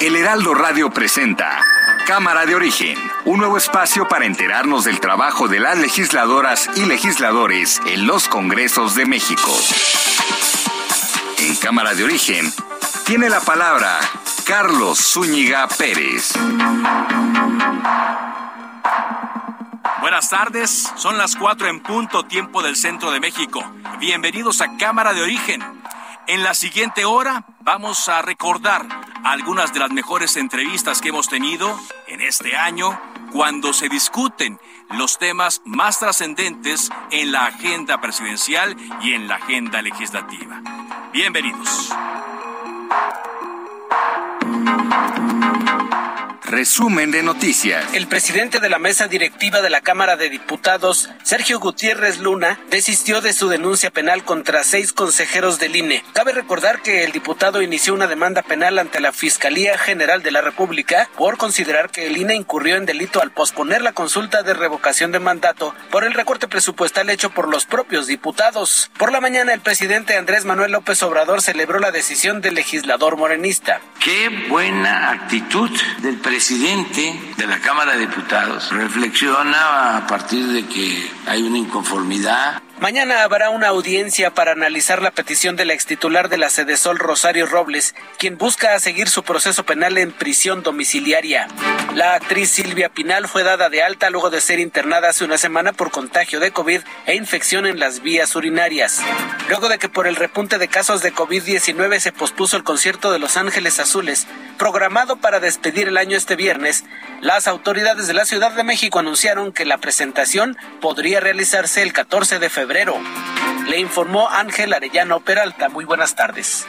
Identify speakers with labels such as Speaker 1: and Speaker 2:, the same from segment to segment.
Speaker 1: El Heraldo Radio presenta Cámara de Origen, un nuevo espacio para enterarnos del trabajo de las legisladoras y legisladores en los Congresos de México. En Cámara de Origen tiene la palabra Carlos Zúñiga Pérez.
Speaker 2: Buenas tardes, son las cuatro en punto tiempo del centro de México. Bienvenidos a Cámara de Origen. En la siguiente hora vamos a recordar algunas de las mejores entrevistas que hemos tenido en este año cuando se discuten los temas más trascendentes en la agenda presidencial y en la agenda legislativa. Bienvenidos.
Speaker 1: Resumen de noticias.
Speaker 3: El presidente de la mesa directiva de la Cámara de Diputados, Sergio Gutiérrez Luna, desistió de su denuncia penal contra seis consejeros del INE. Cabe recordar que el diputado inició una demanda penal ante la Fiscalía General de la República por considerar que el INE incurrió en delito al posponer la consulta de revocación de mandato por el recorte presupuestal hecho por los propios diputados. Por la mañana, el presidente Andrés Manuel López Obrador celebró la decisión del legislador morenista.
Speaker 4: Qué buena actitud del presidente presidente de la Cámara de Diputados reflexiona a partir de que hay una inconformidad
Speaker 3: Mañana habrá una audiencia para analizar la petición de la extitular de la Sede Sol Rosario Robles, quien busca seguir su proceso penal en prisión domiciliaria. La actriz Silvia Pinal fue dada de alta luego de ser internada hace una semana por contagio de COVID e infección en las vías urinarias. Luego de que por el repunte de casos de COVID-19 se pospuso el concierto de Los Ángeles Azules, programado para despedir el año este viernes, las autoridades de la Ciudad de México anunciaron que la presentación podría realizarse el 14 de febrero le informó Ángel Arellano Peralta. Muy buenas tardes.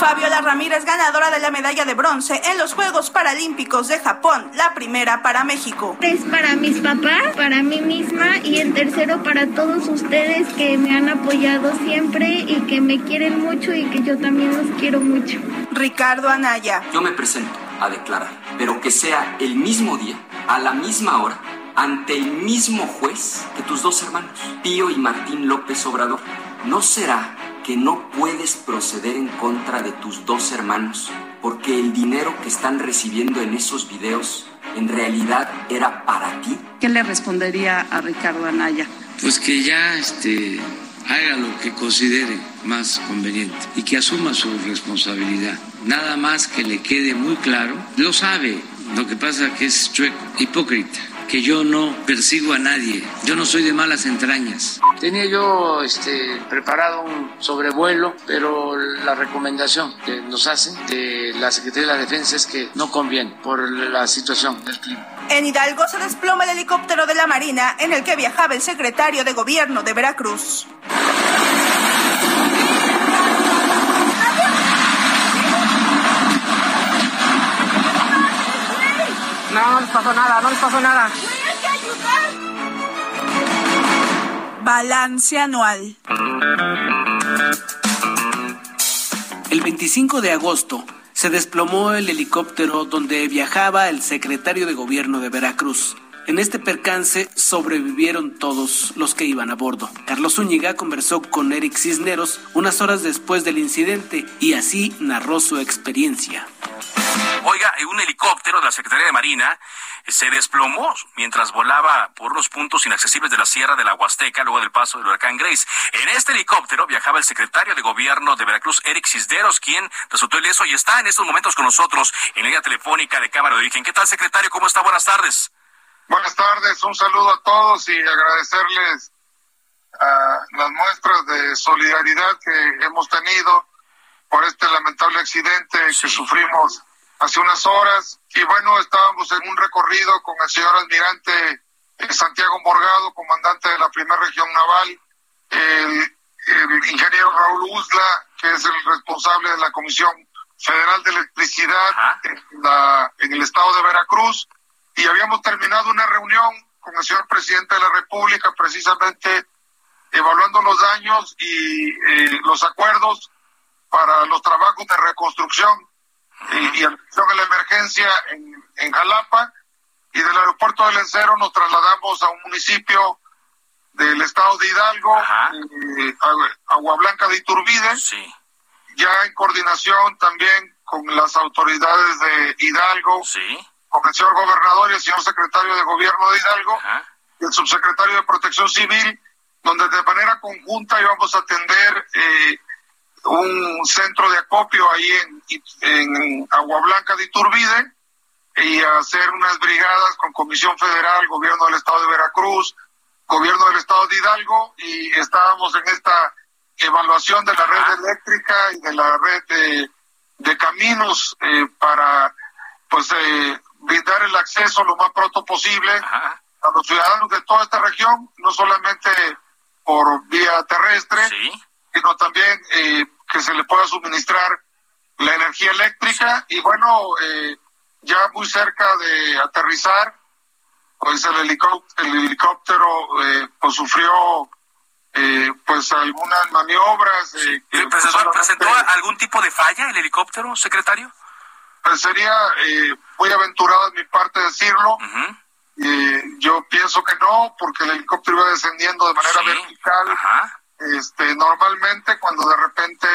Speaker 5: Fabiola Ramírez, ganadora de la medalla de bronce en los Juegos Paralímpicos de Japón, la primera para México.
Speaker 6: Es para mis papás, para mí misma y el tercero para todos ustedes que me han apoyado siempre y que me quieren mucho y que yo también los quiero mucho.
Speaker 5: Ricardo Anaya.
Speaker 7: Yo me presento a declarar, pero que sea el mismo día, a la misma hora ante el mismo juez que tus dos hermanos, Pío y Martín López Obrador. ¿No será que no puedes proceder en contra de tus dos hermanos porque el dinero que están recibiendo en esos videos en realidad era para ti?
Speaker 8: ¿Qué le respondería a Ricardo Anaya?
Speaker 4: Pues que ya este, haga lo que considere más conveniente y que asuma su responsabilidad. Nada más que le quede muy claro, lo sabe, lo que pasa que es chueco, hipócrita que yo no persigo a nadie, yo no soy de malas entrañas. Tenía yo este, preparado un sobrevuelo, pero la recomendación que nos hace de la Secretaría de la Defensa es que no conviene por la situación del clima.
Speaker 5: En Hidalgo se desploma el helicóptero de la Marina en el que viajaba el secretario de Gobierno de Veracruz.
Speaker 9: No, no les pasó nada, no les pasó nada.
Speaker 5: Balance anual.
Speaker 3: El 25 de agosto se desplomó el helicóptero donde viajaba el secretario de gobierno de Veracruz. En este percance sobrevivieron todos los que iban a bordo. Carlos Zúñiga conversó con Eric Cisneros unas horas después del incidente y así narró su experiencia.
Speaker 2: Oiga, un helicóptero de la Secretaría de Marina se desplomó mientras volaba por unos puntos inaccesibles de la Sierra de la Huasteca luego del paso del huracán Grace. En este helicóptero viajaba el secretario de Gobierno de Veracruz, Eric Cisneros, quien resultó ileso y está en estos momentos con nosotros en la línea telefónica de Cámara de Origen. ¿Qué tal, secretario? ¿Cómo está? Buenas tardes.
Speaker 10: Buenas tardes, un saludo a todos y agradecerles a las muestras de solidaridad que hemos tenido por este lamentable accidente que sufrimos hace unas horas. Y bueno, estábamos en un recorrido con el señor almirante Santiago Morgado, comandante de la primera región naval, el, ingeniero Raúl Uzla, que es el responsable de la Comisión Federal de Electricidad en, la, en el estado de Veracruz, y habíamos terminado una reunión con el señor presidente de la República, precisamente evaluando los daños y eh, los acuerdos para los trabajos de reconstrucción y, y atención a la emergencia en, en Jalapa y del aeropuerto del Encero nos trasladamos a un municipio del estado de Hidalgo, eh, Agua Blanca de Iturbide, ya en coordinación también con las autoridades de Hidalgo, el señor gobernador y el señor secretario de gobierno de Hidalgo, y el subsecretario de Protección Civil, donde de manera conjunta íbamos a atender eh, un centro de acopio ahí en, en Agua Blanca de Iturbide, y hacer unas brigadas con Comisión Federal, Gobierno del Estado de Veracruz, Gobierno del Estado de Hidalgo y estábamos en esta evaluación de la red eléctrica y de la red de, de caminos eh, para pues eh, brindar el acceso lo más pronto posible a los ciudadanos de toda esta región, no solamente por vía terrestre, sino también eh, que se le pueda suministrar la energía eléctrica y bueno, eh, ya muy cerca de aterrizar, pues el helicóptero, el helicóptero eh, pues sufrió eh, pues algunas maniobras.
Speaker 2: Eh, ¿Presentó, algún tipo de falla el helicóptero, secretario?
Speaker 10: Pues sería muy aventurado de mi parte decirlo. yo pienso que no, porque el helicóptero iba descendiendo de manera vertical. Este, normalmente cuando de repente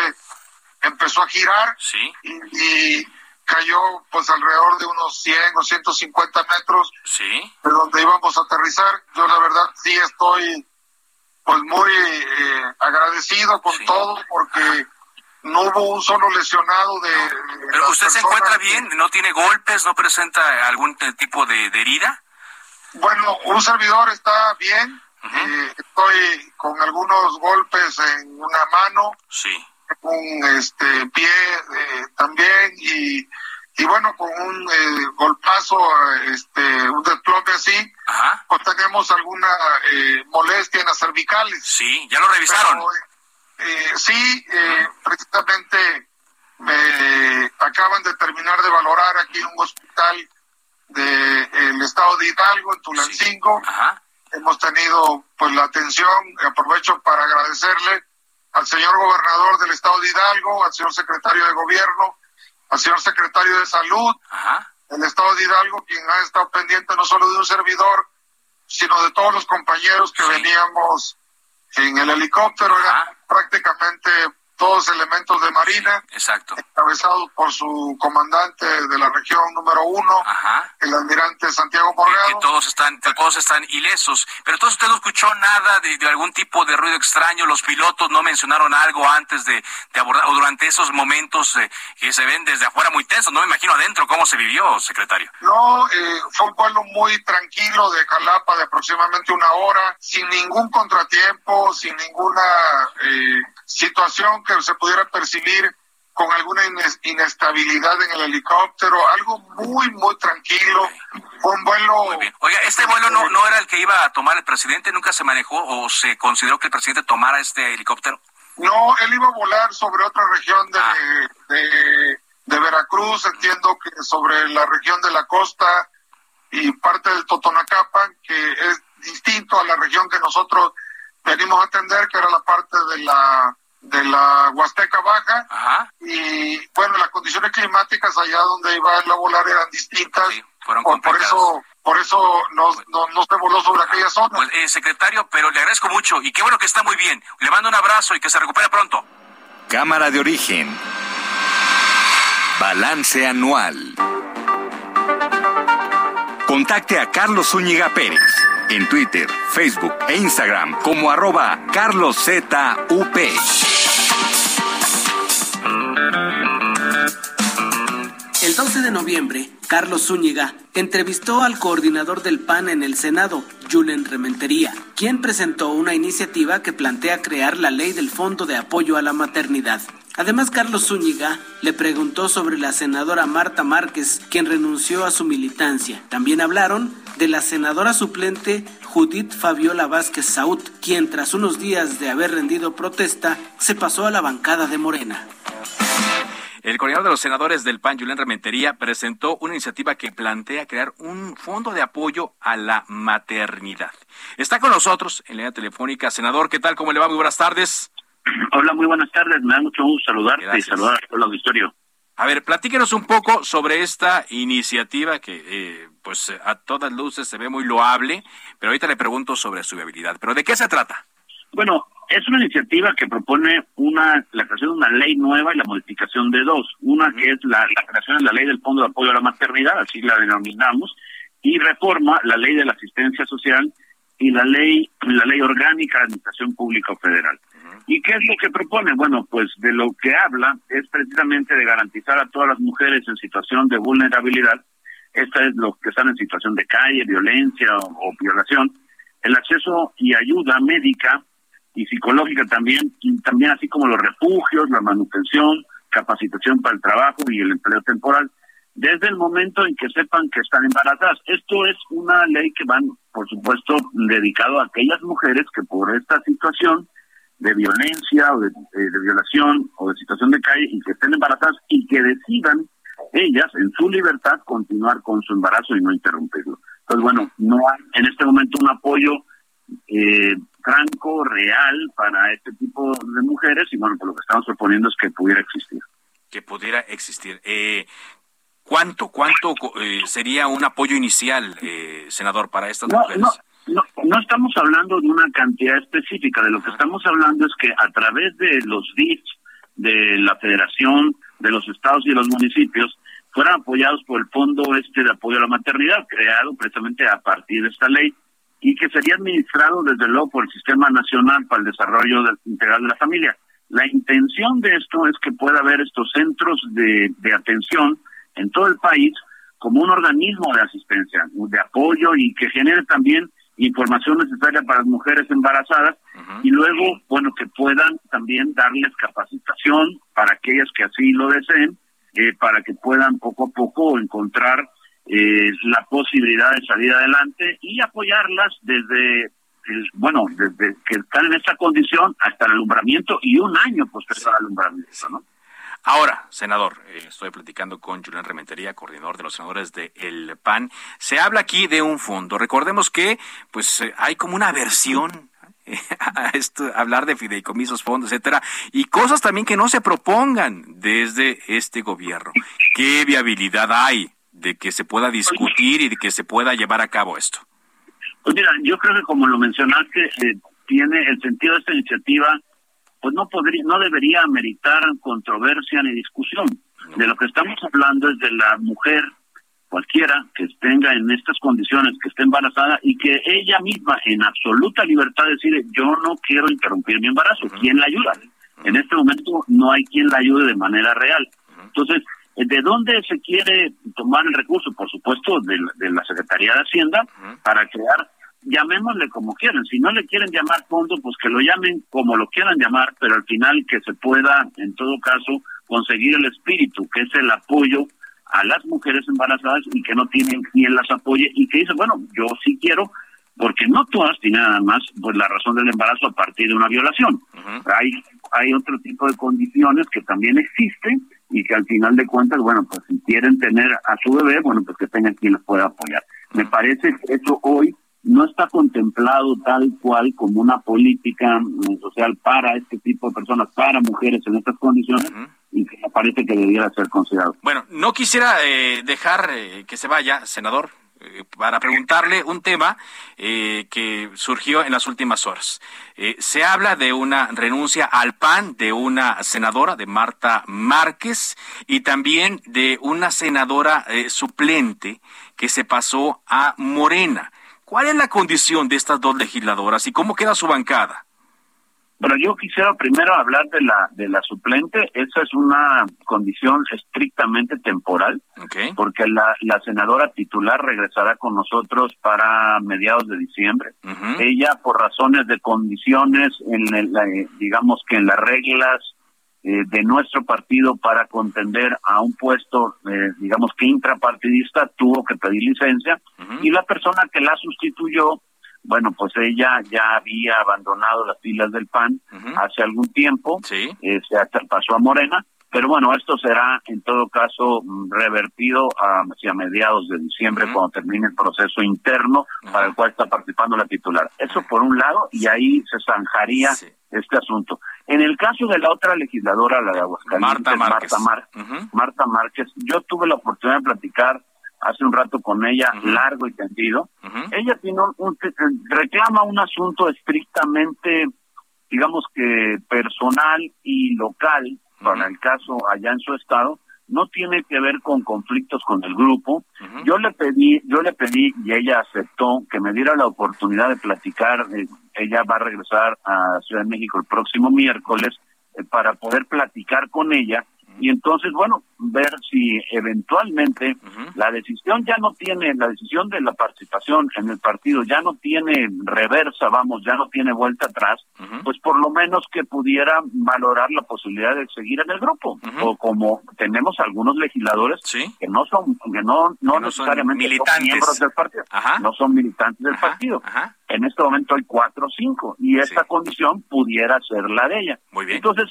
Speaker 10: empezó a girar
Speaker 2: sí.
Speaker 10: y cayó pues alrededor de unos 100 o 150 metros
Speaker 2: sí.
Speaker 10: de donde íbamos a aterrizar. Yo la verdad sí estoy pues muy eh, agradecido con todo porque no hubo un solo lesionado de...
Speaker 2: ¿Pero usted se encuentra bien? ¿No tiene golpes? ¿No presenta algún tipo de, herida?
Speaker 10: Bueno, un servidor está bien. Eh, estoy con algunos golpes en una mano.
Speaker 2: Sí
Speaker 10: un este pie eh, también y, y bueno con un eh, golpazo este un desplome así pues tenemos alguna eh, molestia en las cervicales
Speaker 2: sí ya lo revisaron
Speaker 10: sí precisamente me acaban de terminar de valorar aquí en un hospital del estado de Hidalgo en Tulancingo. Hemos tenido pues la atención. Aprovecho para agradecerle al señor gobernador del estado de Hidalgo, al señor secretario de gobierno, al señor secretario de salud del estado de Hidalgo, quien ha estado pendiente no solo de un servidor, sino de todos los compañeros que veníamos en el helicóptero, prácticamente todos elementos de Marina,
Speaker 2: exacto.
Speaker 10: encabezados por su comandante de la región número uno, el almirante Santiago Morgado.
Speaker 2: Que, todos están, todos están ilesos. Pero entonces usted no escuchó nada de, algún tipo de ruido extraño, los pilotos no mencionaron algo antes de, abordar, o durante esos momentos eh, que se ven desde afuera muy tensos, no me imagino adentro cómo se vivió, secretario.
Speaker 10: No, eh, fue un vuelo muy tranquilo de Jalapa de aproximadamente una hora, sin ningún contratiempo, sin ninguna... Eh, situación se pudiera percibir con alguna inestabilidad en el helicóptero, algo muy, muy tranquilo. Un vuelo.
Speaker 2: Oiga, ¿este vuelo no, no era el que iba a tomar el presidente? ¿Nunca se manejó o se consideró que el presidente tomara este helicóptero?
Speaker 10: No, él iba a volar sobre otra región de, ah. de, de Veracruz, entiendo que sobre la región de la costa y parte del Totonacapan, que es distinto a la región que nosotros venimos a atender, que era la parte de la de la Huasteca Baja. Y bueno las condiciones climáticas allá donde iba a volar eran distintas.
Speaker 2: Fueron
Speaker 10: por, por, eso por eso no, no, se voló sobre aquella zona.
Speaker 2: Pues, eh, secretario pero le agradezco mucho y qué bueno que está muy bien. Le mando un abrazo y que se recupere pronto.
Speaker 1: Cámara de origen. Balance anual. Contacte a Carlos Zúñiga Pérez en Twitter, Facebook e Instagram como arroba carloszup.
Speaker 3: El 12 de noviembre, Carlos Zúñiga entrevistó al coordinador del PAN en el Senado, Julen Rementería, quien presentó una iniciativa que plantea crear la ley del Fondo de Apoyo a la Maternidad. Además, Carlos Zúñiga le preguntó sobre la senadora Marta Márquez, quien renunció a su militancia. También hablaron de la senadora suplente Judith Fabiola Vázquez Saúd, quien tras unos días de haber rendido protesta, se pasó a la bancada de Morena.
Speaker 2: El coordinador de los senadores del PAN, Julián Rementería, presentó una iniciativa que plantea crear un fondo de apoyo a la maternidad. Está con nosotros en línea telefónica. Senador, ¿qué tal? ¿Cómo le va? Muy buenas tardes.
Speaker 11: Hola, muy buenas tardes. Me da mucho gusto saludarte y saludar a todo el auditorio.
Speaker 2: A ver, platíquenos un poco sobre esta iniciativa que, eh, pues, a todas luces se ve muy loable, pero ahorita le pregunto sobre su viabilidad. ¿Pero de qué se trata?
Speaker 11: Bueno, es una iniciativa que propone una la creación de una ley nueva y la modificación de dos. Una que es la, la creación de la ley del Fondo de Apoyo a la Maternidad, así la denominamos, y reforma la ley de la asistencia social y la ley la ley orgánica de administración pública federal. ¿Y qué es lo que propone? Bueno, pues de lo que habla es precisamente de garantizar a todas las mujeres en situación de vulnerabilidad, esta es los que están en situación de calle, violencia o, violación, el acceso y ayuda médica y psicológica también, y también así como los refugios, la manutención, capacitación para el trabajo y el empleo temporal, desde el momento en que sepan que están embarazadas. Esto es una ley que van, por supuesto, dedicado a aquellas mujeres que por esta situación de violencia o de, violación o de situación de calle y que estén embarazadas y que decidan ellas en su libertad continuar con su embarazo y no interrumpirlo. Entonces, bueno, no hay en este momento un apoyo eh, franco, real para este tipo de mujeres y bueno, pues lo que estamos proponiendo es que pudiera existir.
Speaker 2: Que pudiera existir. Eh, ¿Cuánto, cuánto eh, sería un apoyo inicial, eh, senador, para estas mujeres?
Speaker 11: No, no estamos hablando de una cantidad específica, de lo que estamos hablando es que a través de los DIF, de la federación, de los estados y de los municipios, fueran apoyados por el Fondo Este de Apoyo a la Maternidad, creado precisamente a partir de esta ley, y que sería administrado desde luego por el Sistema Nacional para el Desarrollo Integral de la Familia. La intención de esto es que pueda haber estos centros de, de atención en todo el país como un organismo de asistencia, de apoyo y que genere también información necesaria para las mujeres embarazadas y luego, bueno, que puedan también darles capacitación para aquellas que así lo deseen, eh, para que puedan poco a poco encontrar eh, la posibilidad de salir adelante y apoyarlas desde, bueno, desde que están en esta condición hasta el alumbramiento y un año posterior al alumbramiento, ¿no?
Speaker 2: Ahora, senador, eh, estoy platicando con Julián Rementería, coordinador de los senadores de El PAN. Se habla aquí de un fondo. Recordemos que, pues, eh, hay como una versión a esto, hablar de fideicomisos, fondos, etcétera, y cosas también que no se propongan desde este gobierno. ¿Qué viabilidad hay de que se pueda discutir y de que se pueda llevar a cabo esto?
Speaker 11: Pues mira, yo creo que como lo mencionaste, eh, tiene el sentido de esta iniciativa pues no podría, no debería meritar controversia ni discusión. De lo que estamos hablando es de la mujer cualquiera que tenga en estas condiciones, que esté embarazada y que ella misma en absoluta libertad decide, yo no quiero interrumpir mi embarazo, ¿quién la ayuda? En este momento no hay quien la ayude de manera real. Entonces, ¿de dónde se quiere tomar el recurso? Por supuesto, de, de la Secretaría de Hacienda para crear llamémosle como quieran. Si no le quieren llamar fondo, pues que lo llamen como lo quieran llamar, pero al final que se pueda, en todo caso, conseguir el espíritu, que es el apoyo a las mujeres embarazadas y que no tienen quien las apoye y que dice, bueno, yo sí quiero, porque no todas tienen nada más pues la razón del embarazo a partir de una violación. Hay hay otro tipo de condiciones que también existen y que al final de cuentas, bueno, pues si quieren tener a su bebé, bueno, pues que tengan quien les pueda apoyar. Me parece que eso hoy no está contemplado tal cual como una política mm, social para este tipo de personas, para mujeres en estas condiciones, y que me parece que debiera ser considerado.
Speaker 2: Bueno, no quisiera eh, dejar eh, que se vaya, senador, eh, para preguntarle un tema que surgió en las últimas horas. se habla de una renuncia al PAN de una senadora, de Marta Márquez, y también de una senadora suplente que se pasó a Morena. ¿Cuál es la condición de estas dos legisladoras y cómo queda su bancada?
Speaker 11: Bueno, yo quisiera primero hablar de la de la suplente. Esa es una condición estrictamente temporal, porque la, la senadora titular regresará con nosotros para mediados de diciembre. Ella, por razones de condiciones, en el, digamos que en las reglas eh, de nuestro partido para contender a un puesto, eh, digamos que intrapartidista, tuvo que pedir licencia. Y la persona que la sustituyó, bueno, pues ella ya había abandonado las filas del PAN hace algún tiempo, se pasó a Morena pero bueno, esto será en todo caso mm, revertido hacia mediados de diciembre cuando termine el proceso interno para el cual está participando la titular. Eso por un lado y ahí se zanjaría este asunto. En el caso de la otra legisladora, la de Aguascalientes, Marta Márquez, Marta, Márquez yo tuve la oportunidad de platicar hace un rato con ella largo y tendido. Ella tiene un, reclama un asunto estrictamente, digamos que personal y local para el caso allá en su estado, no tiene que ver con conflictos con el grupo. Yo le pedí, yo le pedí y ella aceptó que me diera la oportunidad de platicar. Eh, ella va a regresar a Ciudad de México el próximo miércoles eh, para poder platicar con ella y entonces, bueno, ver si eventualmente la decisión ya no tiene, la decisión de la participación en el partido ya no tiene reversa, vamos, ya no tiene vuelta atrás, pues por lo menos que pudiera valorar la posibilidad de seguir en el grupo, o como tenemos algunos legisladores que no son, que no, no, necesariamente son, militantes. miembros del partido, no son militantes del partido. En este momento hay cuatro o cinco, y esta condición pudiera ser la de ella.
Speaker 2: Muy bien.
Speaker 11: Entonces,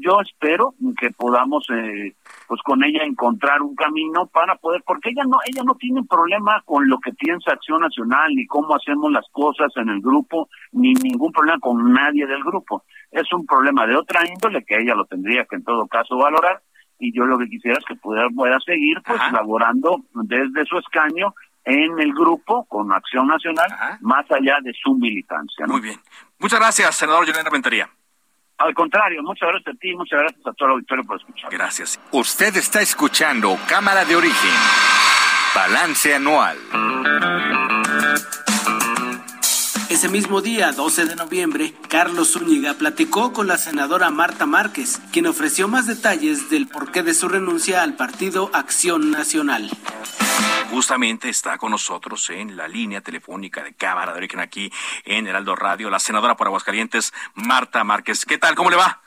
Speaker 11: yo espero que podamos eh, pues con ella encontrar un camino para poder porque ella no ella no tiene problema con lo que piensa Acción Nacional ni cómo hacemos las cosas en el grupo ni ningún problema con nadie del grupo. Es un problema de otra índole que ella lo tendría que en todo caso valorar y yo lo que quisiera es que pueda, pueda seguir pues laborando desde su escaño en el grupo con Acción Nacional más allá de su militancia
Speaker 2: muy bien. Muchas gracias senador Julián Rentería
Speaker 11: al contrario, muchas gracias a ti, muchas gracias a todo el auditorio por escuchar.
Speaker 2: Gracias.
Speaker 1: Usted está escuchando Cámara de Origen, Balance Anual.
Speaker 3: Ese mismo día, 12 de noviembre, Carlos Zúñiga platicó con la senadora Marta Márquez, quien ofreció más detalles del porqué de su renuncia al partido Acción Nacional
Speaker 2: justamente está con nosotros en la línea telefónica de Cámara de Origen aquí en Heraldo Radio, la senadora por Aguascalientes, Marta Márquez. ¿Qué tal? ¿Cómo le va?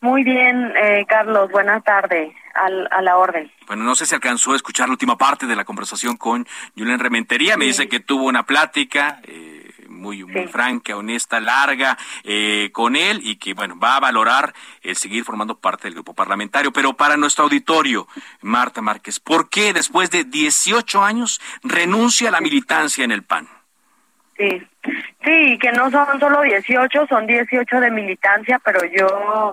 Speaker 12: Muy bien, eh, Carlos. Buenas tardes. a la orden.
Speaker 2: Bueno, no sé si alcanzó a escuchar la última parte de la conversación con Julián Rementería. Me dice que tuvo una plática. Eh, muy, muy franca, honesta, larga eh, con él y que, bueno, va a valorar el seguir formando parte del grupo parlamentario. Pero para nuestro auditorio, Marta Márquez, ¿por qué después de 18 años renuncia a la militancia en el PAN?
Speaker 12: Sí, sí, que no son solo 18, son 18 de militancia, pero yo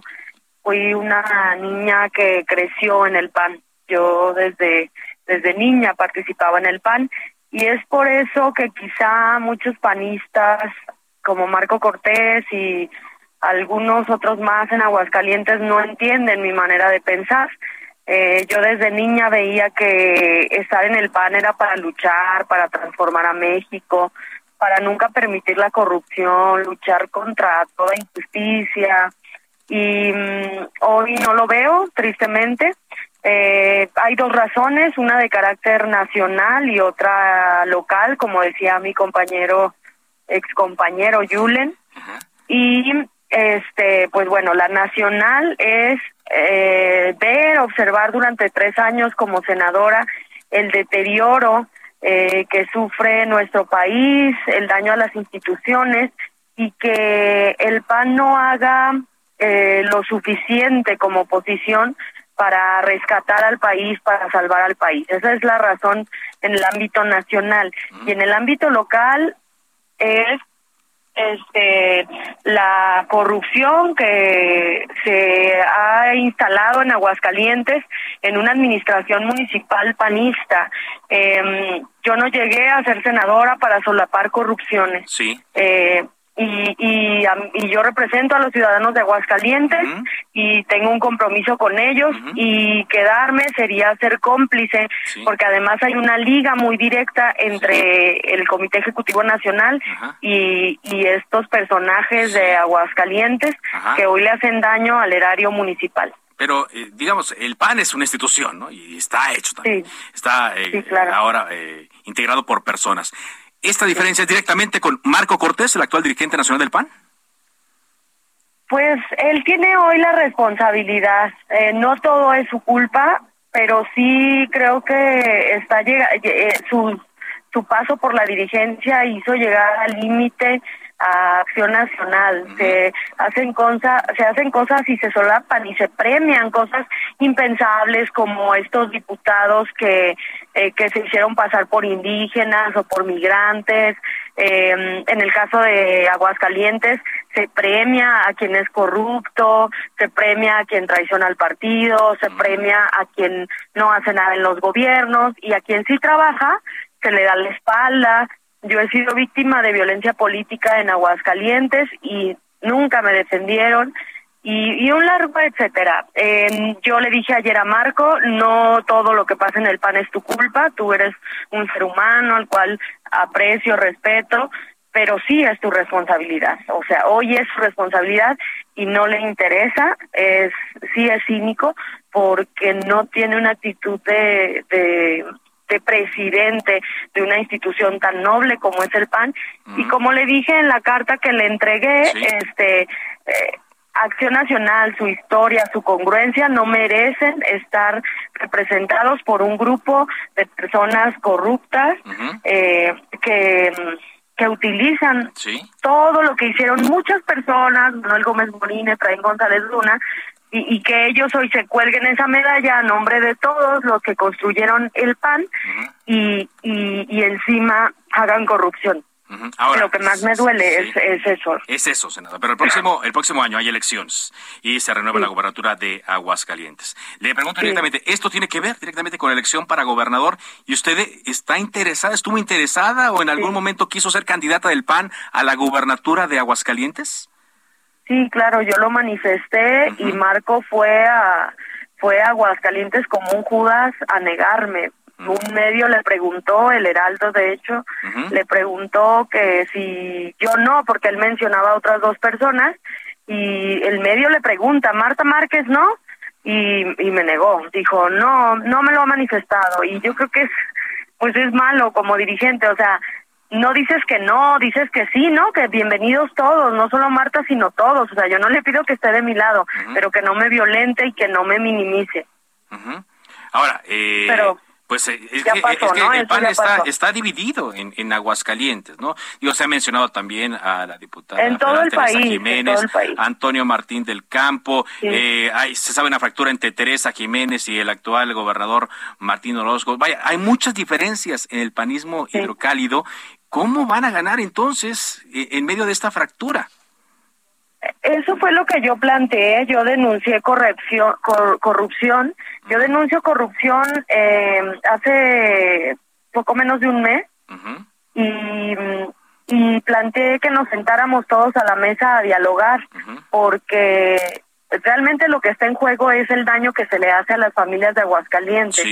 Speaker 12: fui una niña que creció en el PAN. Yo desde desde niña participaba en el PAN y es por eso que quizá muchos panistas como Marco Cortés y algunos otros más en Aguascalientes no entienden mi manera de pensar. Eh, yo desde niña veía que estar en el PAN era para luchar, para transformar a México, para nunca permitir la corrupción, luchar contra toda injusticia. Y mm, hoy no lo veo, tristemente. Eh, hay dos razones, una de carácter nacional y otra local, como decía mi compañero, ex compañero Julen. Y este, pues bueno, la nacional es eh, ver, observar durante tres años como senadora el deterioro eh, que sufre nuestro país, el daño a las instituciones y que el PAN no haga eh, lo suficiente como oposición para rescatar al país, para salvar al país. Esa es la razón en el ámbito nacional. Y en el ámbito local es este la corrupción que se ha instalado en Aguascalientes en una administración municipal panista. Eh, yo no llegué a ser senadora para solapar corrupciones.
Speaker 2: Sí.
Speaker 12: Eh, y, y, y, yo represento a los ciudadanos de Aguascalientes y tengo un compromiso con ellos y quedarme sería ser cómplice porque además hay una liga muy directa entre el Comité Ejecutivo Nacional y, y, estos personajes de Aguascalientes que hoy le hacen daño al erario municipal.
Speaker 2: Pero, eh, digamos, el PAN es una institución, ¿no? Y está hecho también. Está eh, ahora eh, integrado por personas. ¿Esta diferencia es directamente con Marco Cortés, el actual dirigente nacional del PAN?
Speaker 12: Pues él tiene hoy la responsabilidad. Eh, no todo es su culpa, pero sí creo que está llega, eh, su, su paso por la dirigencia hizo llegar al límite a acción nacional se hacen cosas se hacen cosas y se solapan y se premian cosas impensables como estos diputados que eh, que se hicieron pasar por indígenas o por migrantes. Eh, en el caso de Aguascalientes se premia a quien es corrupto se premia a quien traiciona al partido se premia a quien no hace nada en los gobiernos y a quien sí trabaja se le da la espalda. Yo he sido víctima de violencia política en Aguascalientes y nunca me defendieron y, un largo etcétera. Eh, yo le dije ayer a Marco, no todo lo que pasa en el PAN es tu culpa, tú eres un ser humano al cual aprecio, respeto, pero sí es tu responsabilidad. O sea, hoy es su responsabilidad y no le interesa, es sí es cínico porque no tiene una actitud de, de de presidente de una institución tan noble como es el PAN y como le dije en la carta que le entregué este eh, Acción Nacional, su historia, su congruencia no merecen estar representados por un grupo de personas corruptas eh, que que utilizan todo lo que hicieron muchas personas, Manuel Gómez Morín, Efraín González Luna, y, que ellos hoy se cuelguen esa medalla a nombre de todos los que construyeron el PAN y, y, encima hagan corrupción. Lo que más me duele es, es, eso.
Speaker 2: Es eso, senador. Pero el próximo, el próximo año hay elecciones y se renueva la gobernatura de Aguascalientes. Le pregunto directamente, ¿esto tiene que ver directamente con la elección para gobernador? ¿Y usted está interesada, estuvo interesada o en algún momento quiso ser candidata del PAN a la gobernatura de Aguascalientes?
Speaker 12: Sí, claro, yo lo manifesté y Marco fue a fue a Aguascalientes como un Judas a negarme. Un medio le preguntó, el Heraldo de hecho, le preguntó que si yo no, porque él mencionaba a otras dos personas, y el medio le pregunta, Marta Márquez no, y, y me negó, dijo, no, no me lo ha manifestado, y yo creo que es, pues es malo como dirigente, o sea, no dices que no, dices que sí, ¿no? Que bienvenidos todos, no solo Marta, sino todos. O sea, yo no le pido que esté de mi lado, pero que no me violente y que no me minimice.
Speaker 2: Ahora, eh, pues eh, es, que, el PAN está, dividido en, en, Aguascalientes, ¿no? Digo, se ha mencionado también a la diputada
Speaker 12: en todo el país,
Speaker 2: Jiménez, Antonio Martín del Campo, eh, hay, se sabe una fractura entre Teresa Jiménez y el actual gobernador Martín Orozco. Vaya, hay muchas diferencias en el panismo hidrocálido ¿Cómo van a ganar entonces eh, en medio de esta fractura?
Speaker 12: Eso fue lo que yo planteé, yo denuncié corrupción, corrupción, yo denuncio corrupción eh, hace poco menos de un mes y, y planteé que nos sentáramos todos a la mesa a dialogar porque realmente lo que está en juego es el daño que se le hace a las familias de Aguascalientes.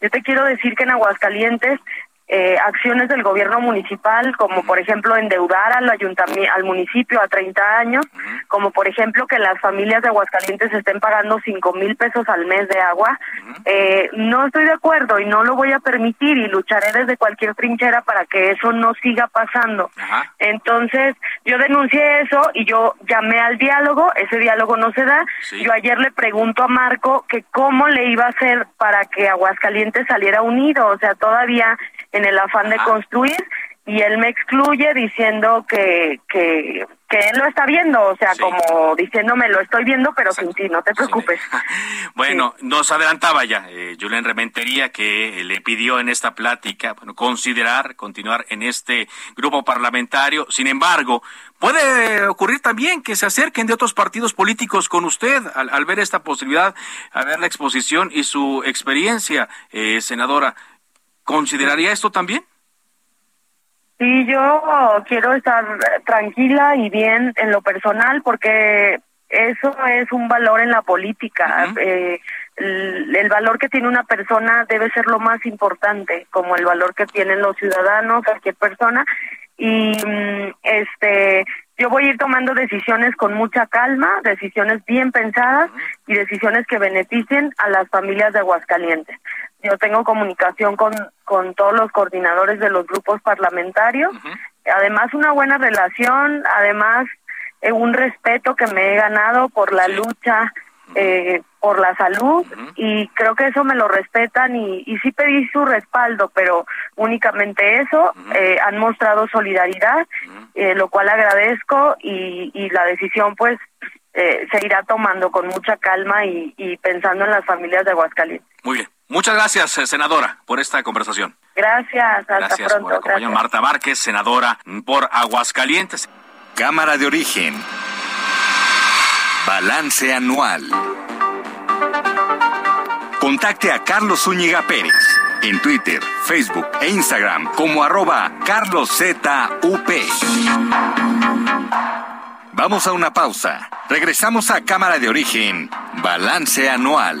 Speaker 12: Yo te quiero decir que en Aguascalientes eh, acciones del gobierno municipal, como por ejemplo endeudar al ayuntamiento, al municipio a 30 años, como por ejemplo que las familias de Aguascalientes estén pagando cinco mil pesos al mes de agua. Eh, no estoy de acuerdo y no lo voy a permitir y lucharé desde cualquier trinchera para que eso no siga pasando. Entonces, yo denuncié eso y yo llamé al diálogo, ese diálogo no se da. Yo ayer le pregunto a Marco que cómo le iba a hacer para que Aguascalientes saliera unido, o sea, todavía en el afán de construir y él me excluye diciendo que, que, que él lo está viendo, o sea, como diciéndome lo estoy viendo, pero sin ti, no te preocupes.
Speaker 2: bueno, nos adelantaba ya eh, Julián Rementería que le pidió en esta plática, bueno, considerar continuar en este grupo parlamentario. Sin embargo, puede ocurrir también que se acerquen de otros partidos políticos con usted al, ver esta posibilidad, a ver la exposición y su experiencia, eh, senadora. ¿Consideraría esto también?
Speaker 12: Sí, yo quiero estar tranquila y bien en lo personal porque eso es un valor en la política. Eh, el, valor que tiene una persona debe ser lo más importante, como el valor que tienen los ciudadanos, cualquier persona. Y mm, este, yo voy a ir tomando decisiones con mucha calma, decisiones bien pensadas y decisiones que beneficien a las familias de Aguascalientes. Yo tengo comunicación con, con todos los coordinadores de los grupos parlamentarios, además una buena relación, además un respeto que me he ganado por la lucha eh, por la salud y creo que eso me lo respetan y, y sí pedí su respaldo, pero únicamente eso, eh, han mostrado solidaridad, eh, lo cual agradezco y, y la decisión pues eh, se irá tomando con mucha calma y, y pensando en las familias de Aguascalientes.
Speaker 2: Muy bien. Muchas gracias, eh, senadora, por esta conversación.
Speaker 12: Gracias, hasta
Speaker 2: Gracias
Speaker 12: pronto.
Speaker 2: por. Marta Márquez, senadora por Aguascalientes.
Speaker 1: Cámara de origen. Balance anual. Contacte a Carlos Zúñiga Pérez en Twitter, Facebook e Instagram como arroba carloszup. Vamos a una pausa. Regresamos a Cámara de Origen, Balance Anual.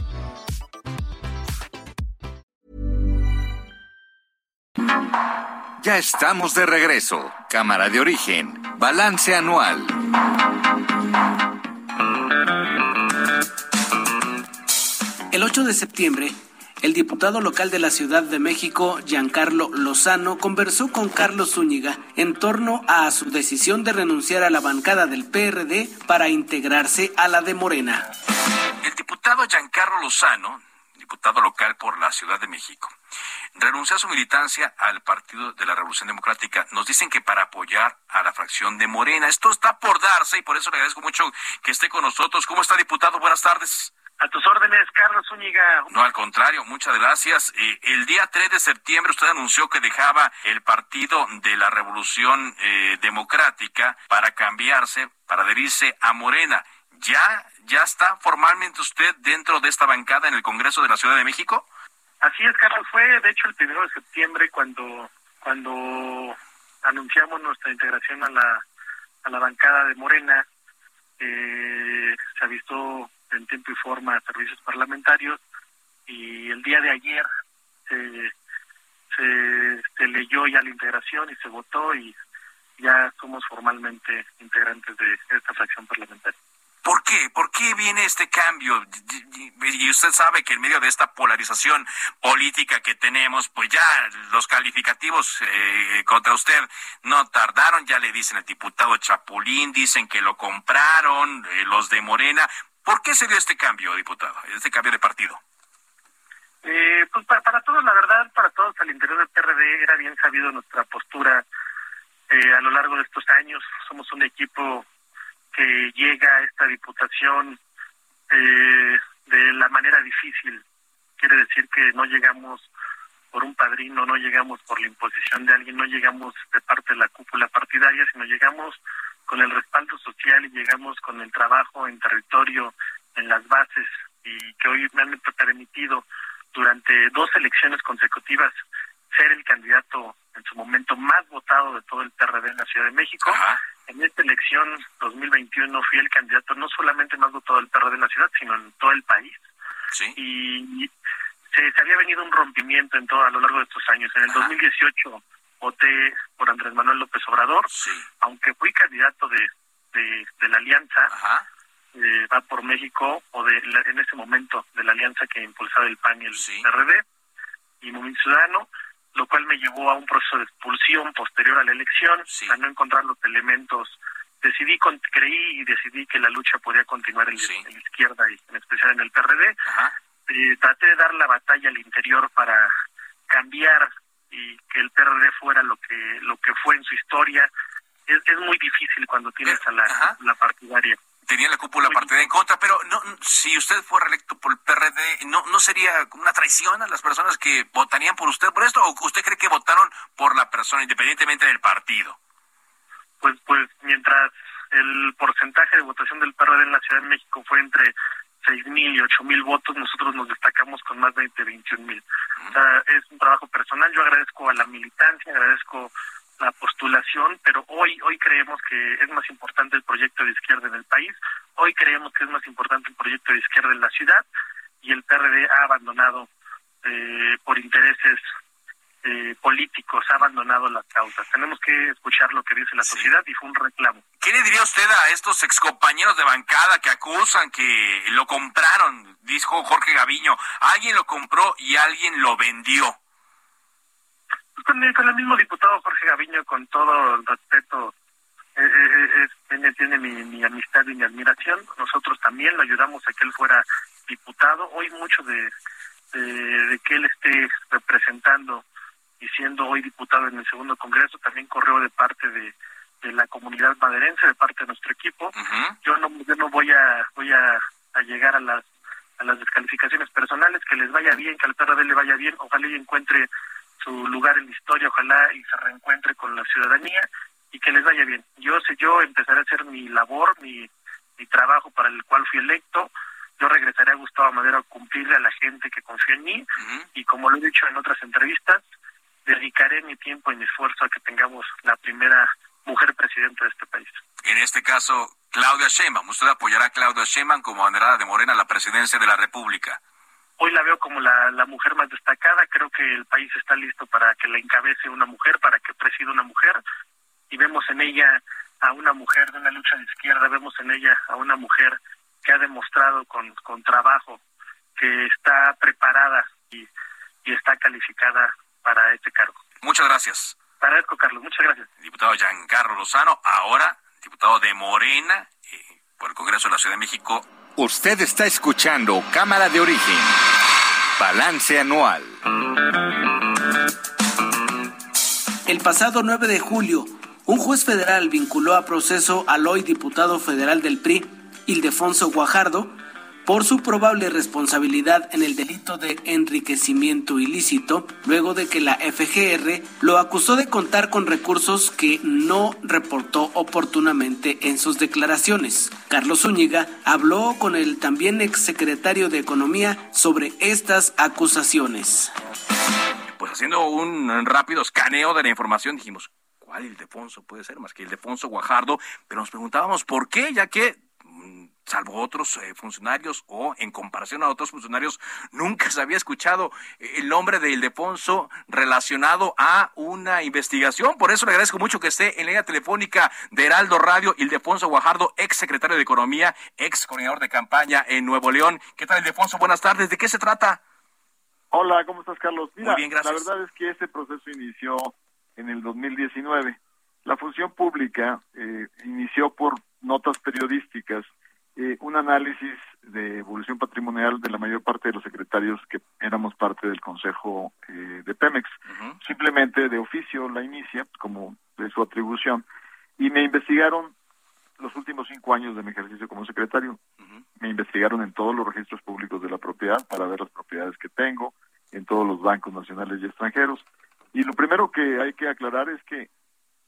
Speaker 1: Ya estamos de regreso. Cámara de origen, Balance Anual.
Speaker 3: El 8 de septiembre, el diputado local de la Ciudad de México, Giancarlo Lozano, conversó con Carlos Zúñiga en torno a su decisión de renunciar a la bancada del PRD para integrarse a la de Morena.
Speaker 2: El diputado Giancarlo Lozano, diputado local por la Ciudad de México, renunció a su militancia al Partido de la Revolución Democrática. Nos dicen que para apoyar a la fracción de Morena. Esto está por darse y por eso le agradezco mucho que esté con nosotros. ¿Cómo está, diputado? Buenas tardes.
Speaker 13: A tus órdenes, Carlos Zúñiga.
Speaker 2: No, al contrario, muchas gracias. Eh, el día 3 de septiembre usted anunció que dejaba el Partido de la Revolución eh, Democrática para cambiarse, para adherirse a Morena. ¿Ya, ¿Ya está formalmente usted dentro de esta bancada en el Congreso de la Ciudad de México?
Speaker 13: Así es, Carlos. Fue, de hecho, el primero de septiembre cuando, cuando anunciamos nuestra integración a la, a la bancada de Morena. Eh, se avistó en tiempo y forma a servicios parlamentarios y el día de ayer se, se, se leyó ya la integración y se votó y ya somos formalmente integrantes de esta fracción parlamentaria.
Speaker 2: ¿Por qué? ¿Por qué viene este cambio? Y usted sabe que en medio de esta polarización política que tenemos, pues ya los calificativos eh, contra usted no tardaron, ya le dicen el diputado Chapulín, dicen que lo compraron eh, los de Morena. ¿Por qué se dio este cambio, diputado, este cambio de partido?
Speaker 13: Eh, pues para, para, todos, la verdad, para todos al interior del PRD era bien sabido nuestra postura eh, a lo largo de estos años. Somos un equipo que llega a esta diputación eh, de la manera difícil. Quiere decir que no llegamos por un padrino, no llegamos por la imposición de alguien, no llegamos de parte de la cúpula partidaria, sino llegamos con el respaldo social y llegamos con el trabajo en territorio, en las bases, y que hoy me han permitido durante dos elecciones consecutivas ser el candidato en su momento más votado de todo el PRD en la Ciudad de México.
Speaker 2: Ajá.
Speaker 13: En esta elección 2021 fui el candidato no solamente más votado del PRD en la ciudad, sino en todo el país.
Speaker 2: Sí.
Speaker 13: Y se, se había venido un rompimiento en todo a lo largo de estos años. En el
Speaker 2: Ajá.
Speaker 13: 2018 voté por Andrés Manuel López Obrador,
Speaker 2: Sí.
Speaker 13: aunque fui candidato de, de, de la alianza,
Speaker 2: Ajá.
Speaker 13: eh, va por México, o de la- en ese momento de la alianza que impulsaba el PAN y el
Speaker 2: Sí.
Speaker 13: PRD y Movimiento Ciudadano, lo cual me llevó a un proceso de expulsión posterior a la elección,
Speaker 2: Sí.
Speaker 13: a no encontrar los elementos. Decidí, con- creí y decidí que la lucha podía continuar en,
Speaker 2: Sí.
Speaker 13: en la izquierda y en especial en el PRD. Eh, traté de dar la batalla al interior para cambiar y que el PRD fuera lo que lo que fue en su historia. Es, es muy difícil cuando tienes a la,
Speaker 2: Ajá.
Speaker 13: la partidaria.
Speaker 2: Tenía la cúpula partidaria en contra, pero no, si usted fuera electo por el PRD, ¿no, ¿no sería como una traición a las personas que votarían por usted por esto? ¿O usted cree que votaron por la persona independientemente del partido?
Speaker 13: Pues pues mientras el porcentaje de votación del PRD en la Ciudad de México fue entre seis mil y ocho mil votos, nosotros nos destacamos con más de 21 mil. O sea, es un trabajo personal. Yo agradezco a la militancia, agradezco la postulación, pero hoy hoy creemos que es más importante el proyecto de izquierda en el país, hoy creemos que es más importante el proyecto de izquierda en la ciudad y el PRD ha abandonado eh, por intereses eh, políticos, ha abandonado las causas. Tenemos que escuchar lo que dice la sociedad y fue un reclamo.
Speaker 2: ¿Qué le diría usted a estos excompañeros de bancada que acusan que lo compraron? Dijo Jorge Gaviño, alguien lo compró y alguien lo vendió
Speaker 13: con, el mismo diputado Jorge Gaviño, con todo el respeto, eh, eh, eh tiene, mi, amistad y mi admiración. Nosotros también lo ayudamos a que él fuera diputado. Hoy mucho de, de, que él esté representando y siendo hoy diputado en el segundo congreso también corrió de parte de, de la comunidad maderense, de parte de nuestro equipo. Yo no yo no voy a voy a, a llegar a las a las descalificaciones personales, que les vaya bien, que al PRD le vaya bien, ojalá y encuentre su lugar en la historia, ojalá y se reencuentre con la ciudadanía y que les vaya bien. Yo sé, yo empezaré a hacer mi labor, mi, mi trabajo para el cual fui electo. Yo regresaré a Gustavo Madero a cumplirle a la gente que confía en mí y como lo he dicho en otras entrevistas, dedicaré mi tiempo y mi esfuerzo a que tengamos la primera mujer presidenta de este país.
Speaker 2: En este caso, Claudia Sheinbaum. ¿Usted apoyará a Claudia Sheinbaum como banderada de Morena a la presidencia de la República?
Speaker 13: Hoy la veo como la, la mujer más destacada. Creo que el país está listo para que la encabece una mujer, para que presida una mujer. Y vemos en ella a una mujer de una lucha de izquierda, vemos en ella a una mujer que ha demostrado con, con trabajo que está preparada y, y está calificada para este cargo.
Speaker 2: Muchas gracias.
Speaker 13: Agradezco, Carlos. Muchas gracias.
Speaker 2: Diputado Giancarlo Lozano, ahora diputado de Morena eh, por el Congreso de la Ciudad de México
Speaker 1: Usted está escuchando Cámara de Origen, Balance Anual.
Speaker 3: El pasado 9 de julio, un juez federal vinculó a proceso al hoy diputado federal del PRI, Ildefonso Guajardo, por su probable responsabilidad en el delito de enriquecimiento ilícito, luego de que la FGR lo acusó de contar con recursos que no reportó oportunamente en sus declaraciones. Carlos Zúñiga habló con el también exsecretario de Economía sobre estas acusaciones.
Speaker 2: Pues haciendo un rápido escaneo de la información dijimos, ¿cuál Ildefonso puede ser más que Ildefonso Guajardo? Pero nos preguntábamos por qué, ya que salvo otros eh, funcionarios o en comparación a otros funcionarios, nunca se había escuchado eh, el nombre de Ildefonso relacionado a una investigación. Por eso le agradezco mucho que esté en la línea telefónica de Heraldo Radio, Ildefonso Guajardo, ex secretario de Economía, ex coordinador de campaña en Nuevo León. ¿Qué tal, Ildefonso? Buenas tardes. ¿De qué se trata?
Speaker 14: Hola, ¿cómo estás, Carlos?
Speaker 2: Mira, Muy bien, gracias.
Speaker 14: La verdad es que este proceso inició en el 2019. La función pública eh, inició por notas periodísticas eh, un análisis de evolución patrimonial de la mayor parte de los secretarios que éramos parte del Consejo eh, de Pemex. Simplemente de oficio la inicia, como de su atribución, y me investigaron los últimos cinco años de mi ejercicio como secretario. Me investigaron en todos los registros públicos de la propiedad para ver las propiedades que tengo, en todos los bancos nacionales y extranjeros. Y lo primero que hay que aclarar es que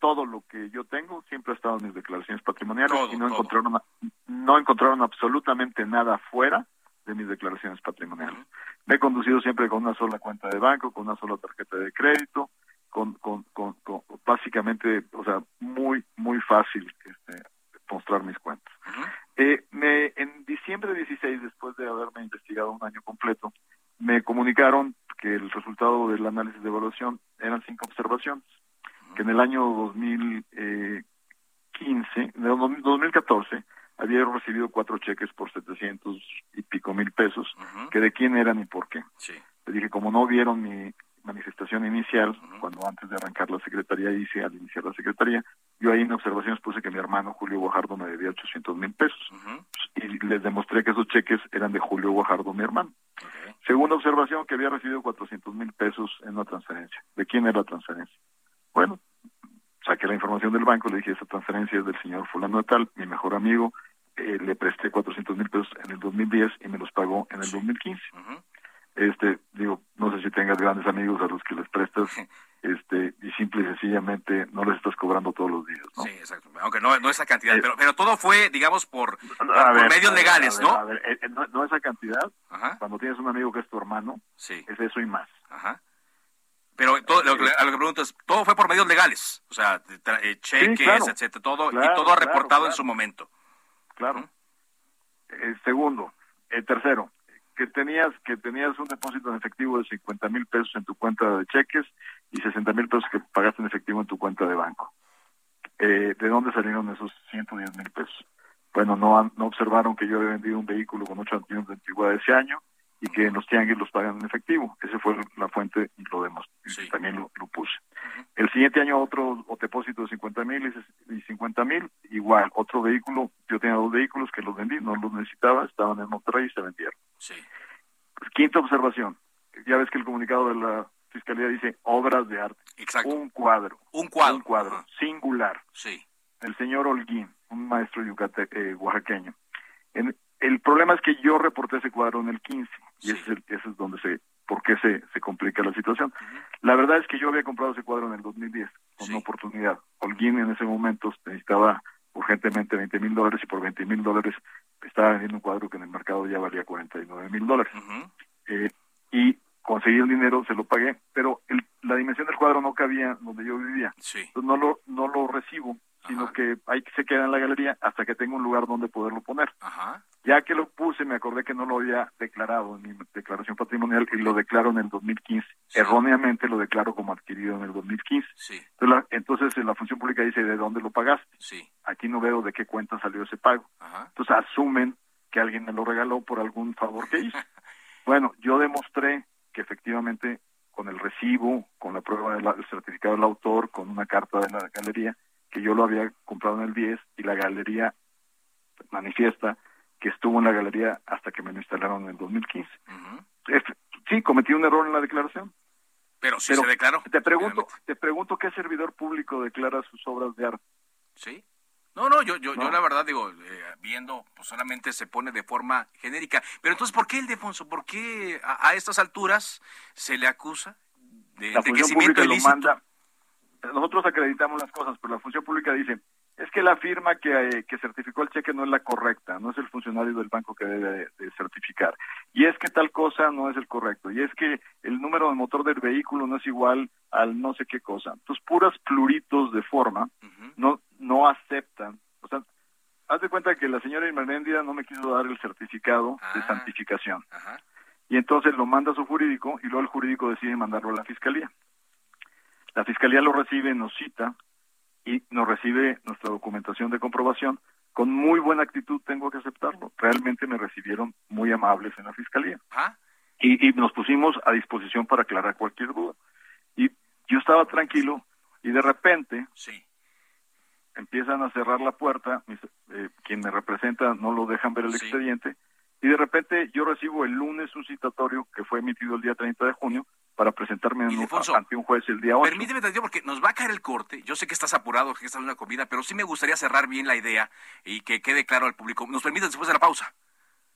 Speaker 14: todo lo que yo tengo siempre ha estado en mis declaraciones patrimoniales y no encontraron no encontraron absolutamente nada fuera de mis declaraciones patrimoniales. Me he conducido siempre con una sola cuenta de banco, con una sola tarjeta de crédito, con, con, con, básicamente, o sea, muy muy fácil este, mostrar mis cuentas. eh, me, en diciembre 16, después de haberme investigado un año completo, me comunicaron que el resultado del análisis de evaluación eran cinco observaciones que en el año 2015, en el 2014, había recibido cuatro cheques por 700 y pico mil pesos, que de quién eran y por qué.
Speaker 2: Sí.
Speaker 14: Le dije, como no vieron mi manifestación inicial, cuando antes de arrancar la secretaría hice al iniciar la secretaría, yo ahí en observaciones puse que mi hermano Julio Guajardo me debía 800 mil pesos. Y les demostré que esos cheques eran de Julio Guajardo, mi hermano. Segunda observación, que había recibido 400 mil pesos en una transferencia. ¿De quién era la transferencia? Bueno, saqué la información del banco, le dije, esa transferencia es del señor fulano de tal, mi mejor amigo, eh, le presté 400 mil pesos en el 2010 y me los pagó en el 2015. Este, digo, no sé si tengas grandes amigos a los que les prestas, este, y simple y sencillamente no les estás cobrando todos los días, ¿no?
Speaker 2: Sí, exacto, aunque no, no esa cantidad, pero, pero todo fue, digamos, por, medios legales, ¿no?
Speaker 14: A ver, eh, eh, no, esa cantidad, cuando tienes un amigo que es tu hermano, es eso y más.
Speaker 2: Ajá Pero todo, lo, que, a lo que pregunto es, todo fue por medios legales, o sea, eh, cheques, etcétera, todo, y todo reportado en su momento.
Speaker 14: Claro. El segundo, el tercero, que tenías que tenías un depósito en efectivo de 50 mil pesos en tu cuenta de cheques y 60 mil pesos que pagaste en efectivo en tu cuenta de banco. Eh, ¿De dónde salieron esos 110 mil pesos? Bueno, no, no observaron que yo había vendido un vehículo con 8 años de antigüedad ese año y que los tianguis los pagan en efectivo. Esa fue la fuente y lo demás. También lo, puse. El siguiente año otro depósito de 50 mil y 50 mil, igual, otro vehículo. Yo tenía dos vehículos que los vendí, no los necesitaba, estaban en Monterrey y se vendieron.
Speaker 2: Sí.
Speaker 14: Quinta observación. Ya ves que el comunicado de la Fiscalía dice obras de arte.
Speaker 2: Exacto.
Speaker 14: Un cuadro.
Speaker 2: Un cuadro.
Speaker 14: Un cuadro. Singular.
Speaker 2: Sí.
Speaker 14: El señor Holguín, un maestro yucate, eh, oaxaqueño. En, el problema es que yo reporté ese cuadro en el 15 y ese, es ese, es donde se, por qué se, se complica la situación. La verdad es que yo había comprado ese cuadro en el 2010 con una oportunidad. Holguín en ese momento necesitaba urgentemente 20 mil dólares y por 20 mil dólares estaba vendiendo un cuadro que en el mercado ya valía 49 mil dólares. eh, y conseguí el dinero, se lo pagué, pero el, la dimensión del cuadro no cabía donde yo vivía. Entonces no lo, no lo recibo sino que ahí se queda en la galería hasta que tenga un lugar donde poderlo poner. Ya que lo puse, me acordé que no lo había declarado en mi declaración patrimonial y lo declaro en el 2015. Erróneamente lo declaro como adquirido en el 2015. Entonces, la, entonces la función pública dice, ¿de dónde lo pagaste? Aquí no veo de qué cuenta salió ese pago. Entonces asumen que alguien me lo regaló por algún favor que hizo. bueno, yo demostré que efectivamente con el recibo, con la prueba del certificado del autor, con una carta de la galería, que yo lo había comprado en el 10 y la galería manifiesta que estuvo en la galería hasta que me lo instalaron en el 2015. Sí, cometí un error en la declaración.
Speaker 2: Pero sí se declaró.
Speaker 14: Te pregunto, te pregunto qué servidor público declara sus obras de arte.
Speaker 2: Sí. No, no, yo, yo, yo la verdad digo, eh, viendo, pues solamente se pone de forma genérica. Pero entonces, ¿por qué el Defonso? ¿Por qué a, estas alturas se le acusa de
Speaker 14: la enriquecimiento ilícito? Lo manda, nosotros acreditamos las cosas, pero la función pública dice, es que la firma que, eh, que certificó el cheque no es la correcta, no es el funcionario del banco que debe de, certificar. Y es que tal cosa no es el correcto. Y es que el número de motor del vehículo no es igual al no sé qué cosa. Entonces, puras pluritos de forma no, no aceptan. O sea, haz de cuenta que la señora Irmenéndida no me quiso dar el certificado de ah. santificación. Y entonces lo manda a su jurídico y luego el jurídico decide mandarlo a la fiscalía. La fiscalía lo recibe, nos cita y nos recibe nuestra documentación de comprobación. Con muy buena actitud tengo que aceptarlo. Realmente me recibieron muy amables en la fiscalía.
Speaker 2: ¿Ah?
Speaker 14: Y, y nos pusimos a disposición para aclarar cualquier duda. Y yo estaba tranquilo y de repente
Speaker 2: sí.
Speaker 14: empiezan a cerrar la puerta, eh, quien me representa no lo dejan ver el expediente, y de repente yo recibo el lunes un citatorio que fue emitido el día 30 de junio para presentarme ante un juez el día 8.
Speaker 2: Permíteme, porque nos va a caer el corte. Yo sé que estás apurado, que estás en una comida, pero sí me gustaría cerrar bien la idea y que quede claro al público. ¿Nos permite después de la pausa?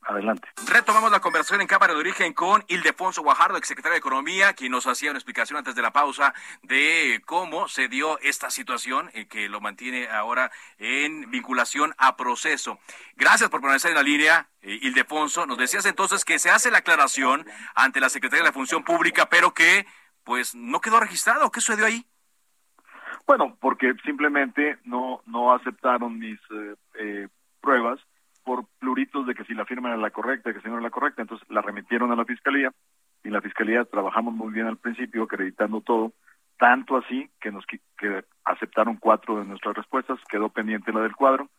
Speaker 14: Adelante.
Speaker 2: Retomamos la conversación en Cámara de Origen con Ildefonso Guajardo, exsecretario de Economía, quien nos hacía una explicación antes de la pausa de cómo se dio esta situación y que lo mantiene ahora en vinculación a proceso. Gracias por permanecer en la línea, eh, Ildefonso. Nos decías entonces que se hace la aclaración ante la Secretaría de la Función Pública, pero que pues no quedó registrado. ¿Qué sucedió ahí?
Speaker 14: Bueno, porque simplemente no, no aceptaron mis eh, eh, pruebas por pluritos de que si la firma era la correcta, que si no era la correcta, entonces la remitieron a la fiscalía y la fiscalía trabajamos muy bien al principio acreditando todo, tanto así que nos que aceptaron cuatro de nuestras respuestas, quedó pendiente la del cuadro,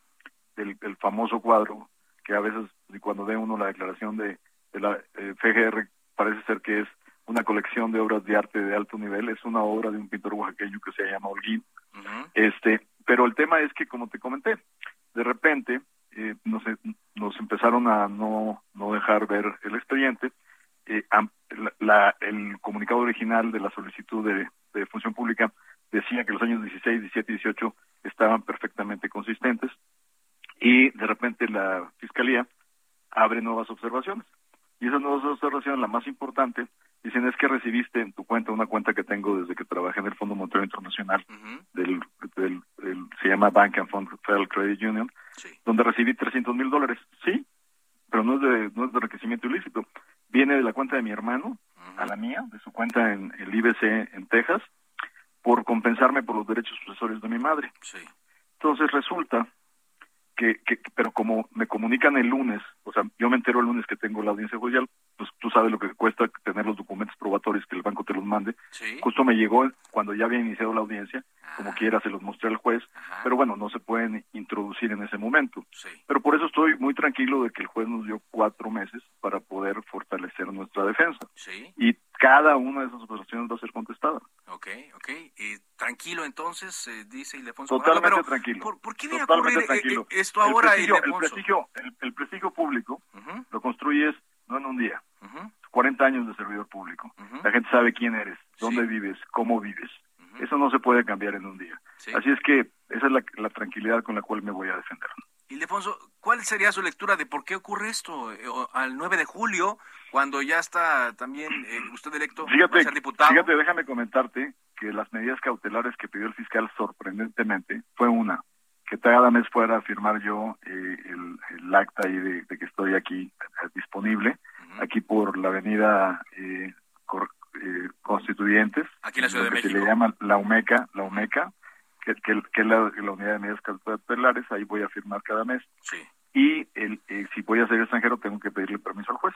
Speaker 14: del, famoso cuadro que a veces cuando ve uno la declaración de, la eh, FGR parece ser que es una colección de obras de arte de alto nivel, es una obra de un pintor oaxaqueño que se llama Holguín. Este, pero el tema es que como te comenté, de repente eh, nos empezaron a no, no dejar ver el expediente. Eh, la, el comunicado original de la solicitud de, función pública decía que los años 16, 17 y 18 estaban perfectamente consistentes y de repente la fiscalía abre nuevas observaciones. Y esas nuevas observaciones, la más importante, dicen es que recibiste en tu cuenta una cuenta que tengo desde que trabajé en el Fondo Monetario Internacional, del, del, se llama Bank and Fund Federal Credit Union, donde recibí 300 mil dólares. Sí, pero no es, de, no es de enriquecimiento ilícito. Viene de la cuenta de mi hermano a la mía, de su cuenta en el IBC en Texas, por compensarme por los derechos sucesorios de mi madre.
Speaker 2: Sí.
Speaker 14: Entonces resulta que, que, pero como me comunican el lunes, o sea, yo me entero el lunes que tengo la audiencia judicial, pues tú sabes lo que cuesta tener los documentos probatorios que el banco te los mande. Justo me llegó cuando ya había iniciado la audiencia, como quiera se los mostré al juez, pero bueno, no se pueden introducir en ese momento. Pero por eso estoy muy tranquilo de que el juez nos dio cuatro meses para poder fortalecer nuestra defensa. Y cada una de esas operaciones va a ser contestada.
Speaker 2: Ok, ok. tranquilo entonces, eh, dice Ildefonso.
Speaker 14: Totalmente tranquilo.
Speaker 2: ¿por, qué viene a ocurrir eh, eh, esto ahora,
Speaker 14: el prestigio, el prestigio, público lo construyes no en un día. 40 años de servidor público. La gente sabe quién eres, dónde vives, cómo vives. Eso no se puede cambiar en un día. Así es que esa es la, tranquilidad con la cual me voy a defender.
Speaker 2: Ildefonso, ¿cuál sería su lectura de por qué ocurre esto eh, al 9 de julio, cuando ya está también eh, usted electo
Speaker 14: fíjate,
Speaker 2: ser diputado?
Speaker 14: Fíjate, déjame comentarte que las medidas cautelares que pidió el fiscal sorprendentemente fue una, que cada mes fuera a firmar yo eh, el, acta ahí de, que estoy aquí disponible, aquí por la avenida Constituyentes.
Speaker 2: Aquí en la Ciudad de México.
Speaker 14: Se le llama la UMECA, la UMECA, que, es la, unidad de medidas cautelares, ahí voy a firmar cada mes. Y el, eh, si voy a ser extranjero tengo que pedirle permiso al juez.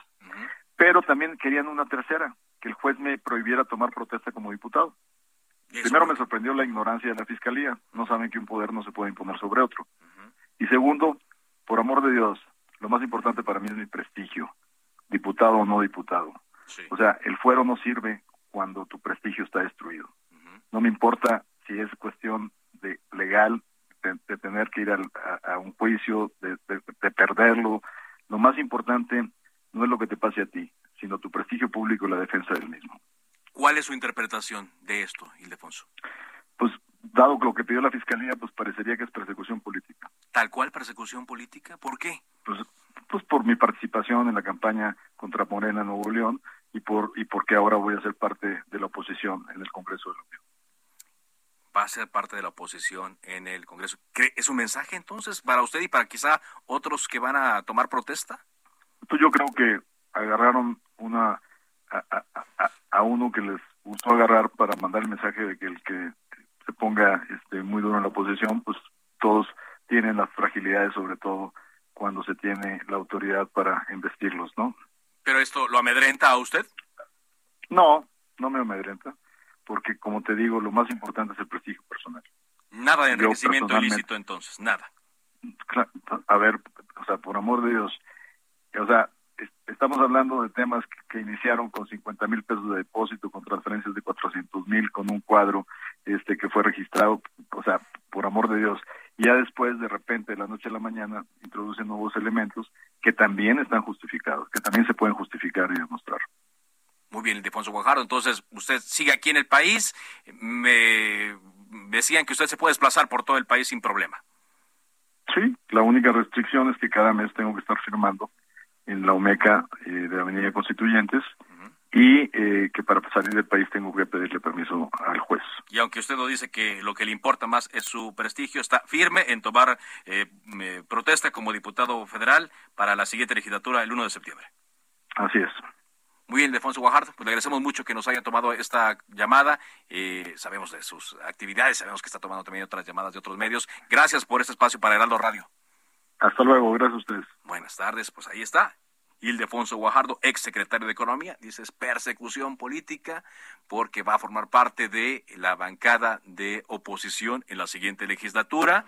Speaker 14: Pero también querían una tercera, que el juez me prohibiera tomar protesta como diputado. Primero me sorprendió la ignorancia de la fiscalía, no saben que un poder no se puede imponer sobre otro. Y segundo, por amor de Dios, lo más importante para mí es mi prestigio, diputado o no diputado. O sea, el fuero no sirve cuando tu prestigio está destruido. No me importa si es cuestión de legal, de, tener que ir a, un juicio, de, perderlo. Lo más importante no es lo que te pase a ti, sino tu prestigio público y la defensa del mismo.
Speaker 2: ¿Cuál es su interpretación de esto, Ildefonso?
Speaker 14: Pues, dado lo que pidió la Fiscalía, pues parecería que es persecución política.
Speaker 2: ¿Tal cual persecución política? ¿Por qué?
Speaker 14: Pues, pues por mi participación en la campaña contra Morena en Nuevo León y por y porque ahora voy a ser parte de la oposición en el Congreso de la Unión
Speaker 2: va a ser parte de la oposición en el Congreso. ¿Es un mensaje entonces para usted y para quizá otros que van a tomar protesta?
Speaker 14: Pues yo creo que agarraron una a, uno que les gustó agarrar para mandar el mensaje de que el que se ponga este muy duro en la oposición, pues todos tienen las fragilidades, sobre todo cuando se tiene la autoridad para investirlos, ¿no?
Speaker 2: ¿Pero esto lo amedrenta a usted?
Speaker 14: No, no me amedrenta porque como te digo, lo más importante es el prestigio personal.
Speaker 2: Nada de enriquecimiento ilícito entonces, nada.
Speaker 14: A ver, o sea, por amor de Dios, o sea, estamos hablando de temas que, iniciaron con 50 mil pesos de depósito, con transferencias de 400 mil, con un cuadro este que fue registrado, o sea, por amor de Dios. Y ya después, de repente, de la noche a la mañana, introducen nuevos elementos que también están justificados, que también se pueden justificar y demostrar.
Speaker 2: Muy bien, Ildefonso Guajardo. Entonces, usted sigue aquí en el país. Me decían que usted se puede desplazar por todo el país sin problema.
Speaker 14: Sí, la única restricción es que cada mes tengo que estar firmando en la OMECA eh, de Avenida Constituyentes y eh, que para salir del país tengo que pedirle permiso al juez.
Speaker 2: Y aunque usted lo dice que lo que le importa más es su prestigio, está firme en tomar eh, protesta como diputado federal para la siguiente legislatura el 1 de septiembre.
Speaker 14: Así es.
Speaker 2: Muy bien, Defonso Guajardo, pues le agradecemos mucho que nos haya tomado esta llamada. Eh, sabemos de sus actividades, sabemos que está tomando también otras llamadas de otros medios. Gracias por este espacio para Heraldo Radio.
Speaker 14: Hasta luego, gracias a ustedes.
Speaker 2: Buenas tardes, pues ahí está. Ildefonso Guajardo, ex secretario de Economía, dice es persecución política porque va a formar parte de la bancada de oposición en la siguiente legislatura.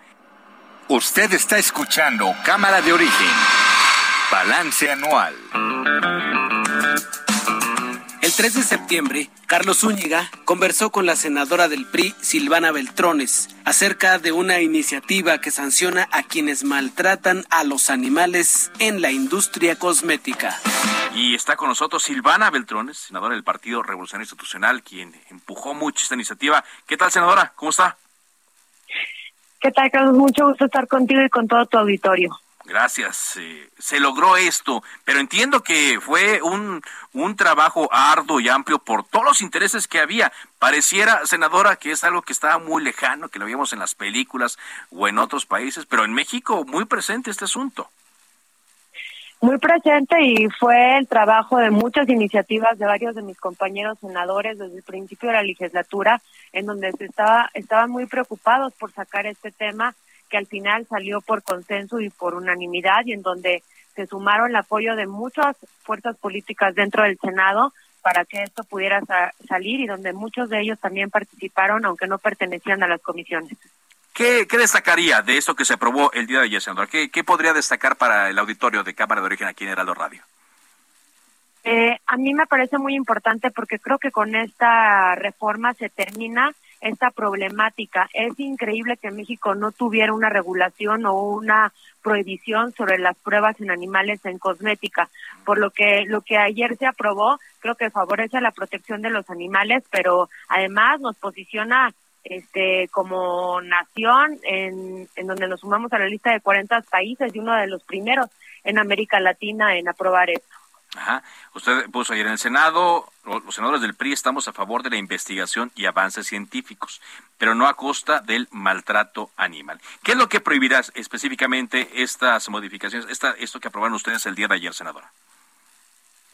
Speaker 1: Usted está escuchando Cámara de Origen, balance anual.
Speaker 3: El 3 de septiembre, Carlos Zúñiga conversó con la senadora del PRI, Silvana Beltrones, acerca de una iniciativa que sanciona a quienes maltratan a los animales en la industria cosmética.
Speaker 2: Y está con nosotros Silvana Beltrones, senadora del Partido Revolucionario Institucional, quien empujó mucho esta iniciativa. ¿Qué tal, senadora? ¿Cómo está?
Speaker 15: ¿Qué tal, Carlos? Mucho gusto estar contigo y con todo tu auditorio.
Speaker 2: Gracias. se logró esto, pero entiendo que fue un, un trabajo arduo y amplio por todos los intereses que había. Pareciera, senadora, que es algo que estaba muy lejano, que lo vimos en las películas o en otros países, pero en México muy presente este asunto.
Speaker 12: Muy presente y fue el trabajo de muchas iniciativas de varios de mis compañeros senadores desde el principio de la legislatura, en donde se estaba, estaban muy preocupados por sacar este tema que al final salió por consenso y por unanimidad y en donde se sumaron el apoyo de muchas fuerzas políticas dentro del Senado para que esto pudiera salir y donde muchos de ellos también participaron, aunque no pertenecían a las comisiones.
Speaker 2: ¿Qué, destacaría de esto que se aprobó el día de ayer, senador? ¿Qué, podría destacar para el auditorio de Cámara de Origen aquí en Heraldo Radio?
Speaker 12: Eh, a mí me parece muy importante porque creo que con esta reforma se termina esta problemática. Es increíble que México no tuviera una regulación o una prohibición sobre las pruebas en animales en cosmética, por lo que lo que ayer se aprobó creo que favorece la protección de los animales, pero además nos posiciona este, como nación en, en donde nos sumamos a la lista de 40 países y uno de los primeros en América Latina en aprobar esto.
Speaker 2: Ajá. Usted puso ayer en el Senado, los senadores del PRI estamos a favor de la investigación y avances científicos, pero no a costa del maltrato animal. ¿Qué es lo que prohibirá específicamente estas modificaciones, esta, esto que aprobaron ustedes el día de ayer, senadora?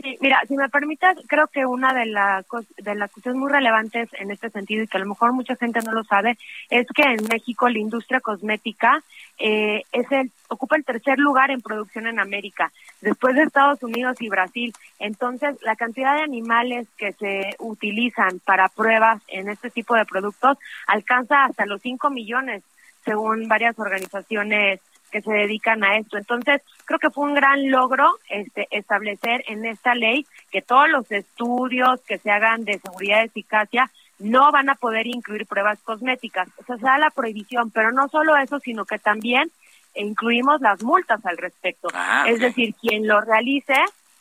Speaker 12: Sí, mira, si me permites, creo que una de, las de las cuestiones muy relevantes en este sentido y que a lo mejor mucha gente no lo sabe es que en México la industria cosmética eh, es el ocupa el tercer lugar en producción en América, después de Estados Unidos y Brasil. Entonces, la cantidad de animales que se utilizan para pruebas en este tipo de productos alcanza hasta los 5 millones, según varias organizaciones que se dedican a esto. Entonces, creo que fue un gran logro este, establecer en esta ley que todos los estudios que se hagan de seguridad y eficacia no van a poder incluir pruebas cosméticas. O sea, se da la prohibición, pero no solo eso, sino que también incluimos las multas al respecto. Ah, es decir, quien lo realice,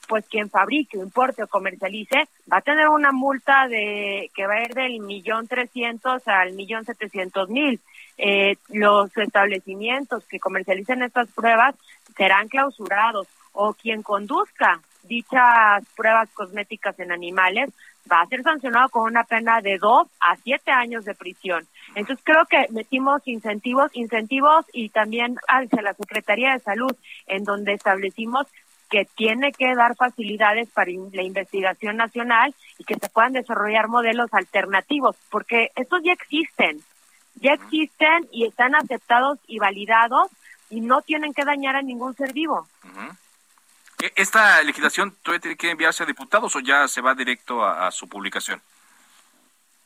Speaker 12: pues quien fabrique, importe o comercialice, va a tener una multa de que va a ir del millón trescientos al millón setecientos mil eh, los establecimientos que comercialicen estas pruebas serán clausurados o quien conduzca dichas pruebas cosméticas en animales va a ser sancionado con una pena de dos a siete años de prisión. Entonces creo que metimos incentivos, incentivos y también hacia la Secretaría de Salud, en donde establecimos que tiene que dar facilidades para la investigación nacional y que se puedan desarrollar modelos alternativos, porque estos ya existen ya existen y están aceptados y validados y no tienen que dañar a ningún ser vivo.
Speaker 2: E, ¿Esta legislación todavía tiene que enviarse a diputados o ya se va directo a, su publicación?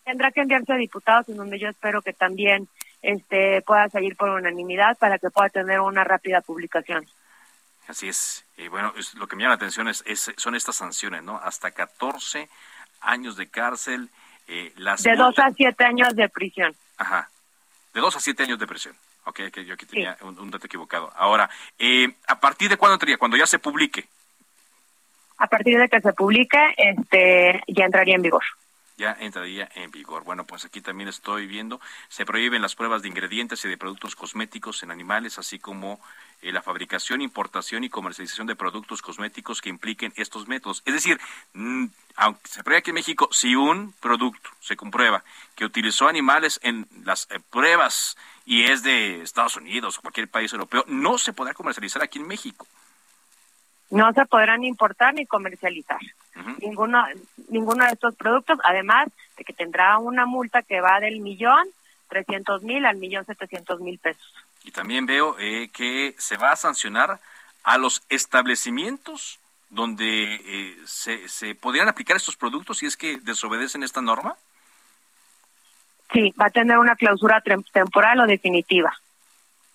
Speaker 12: Tendrá que enviarse a diputados, en donde yo espero que también este pueda salir por unanimidad para que pueda tener una rápida publicación.
Speaker 2: Así es. Y bueno, lo que me llama la atención es, son estas sanciones, ¿no? Hasta 14 años de cárcel. Eh, las
Speaker 12: de 2 a 7 años de prisión.
Speaker 2: Ajá. De dos a siete años de prisión. Ok, que yo aquí tenía un, dato equivocado. Ahora, eh, ¿a partir de cuándo entraría? Cuando ya se publique.
Speaker 12: A partir de que se publique, este, ya entraría en vigor
Speaker 2: ya entraría en vigor. Bueno, pues aquí también estoy viendo, se prohíben las pruebas de ingredientes y de productos cosméticos en animales, así como eh, la fabricación, importación y comercialización de productos cosméticos que impliquen estos métodos. Es decir, mm, aunque se prohíbe aquí en México, si un producto se comprueba que utilizó animales en las eh, pruebas y es de Estados Unidos o cualquier país europeo, no se podrá comercializar aquí en México.
Speaker 12: No se podrán importar ni comercializar ninguno, ninguno de estos productos, además de que tendrá una multa que va del millón trescientos mil al millón setecientos mil pesos.
Speaker 2: Y también veo eh, que se va a sancionar a los establecimientos donde eh, se, se podrían aplicar estos productos si es que desobedecen esta norma?
Speaker 12: Sí, va a tener una clausura temporal o definitiva,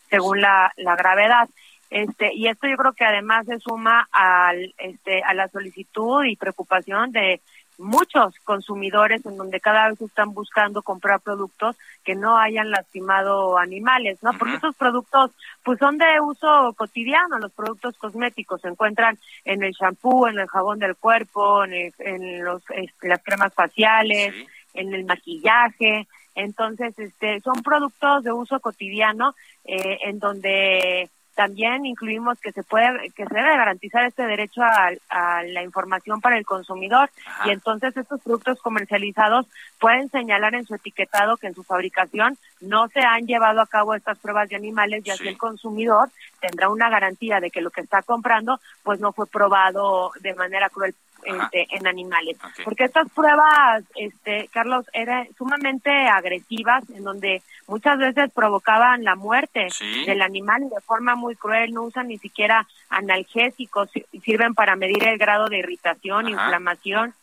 Speaker 12: según la, la gravedad. Este, y esto yo creo que además se suma al, este, a la solicitud y preocupación de muchos consumidores en donde cada vez están buscando comprar productos que no hayan lastimado animales, ¿no? Porque esos productos pues son de uso cotidiano, los productos cosméticos se encuentran en el shampoo, en el jabón del cuerpo, en, en los este, las cremas faciales, en el maquillaje, entonces este son productos de uso cotidiano eh, en donde también incluimos que se puede que se debe garantizar este derecho a, la información para el consumidor y entonces estos productos comercializados pueden señalar en su etiquetado que en su fabricación no se han llevado a cabo estas pruebas de animales y así el consumidor tendrá una garantía de que lo que está comprando pues no fue probado de manera cruel este, en animales. Porque estas pruebas, este, Carlos, eran sumamente agresivas, en donde muchas veces provocaban la muerte del animal de forma muy cruel, no usan ni siquiera analgésicos, sirven para medir el grado de irritación, inflamación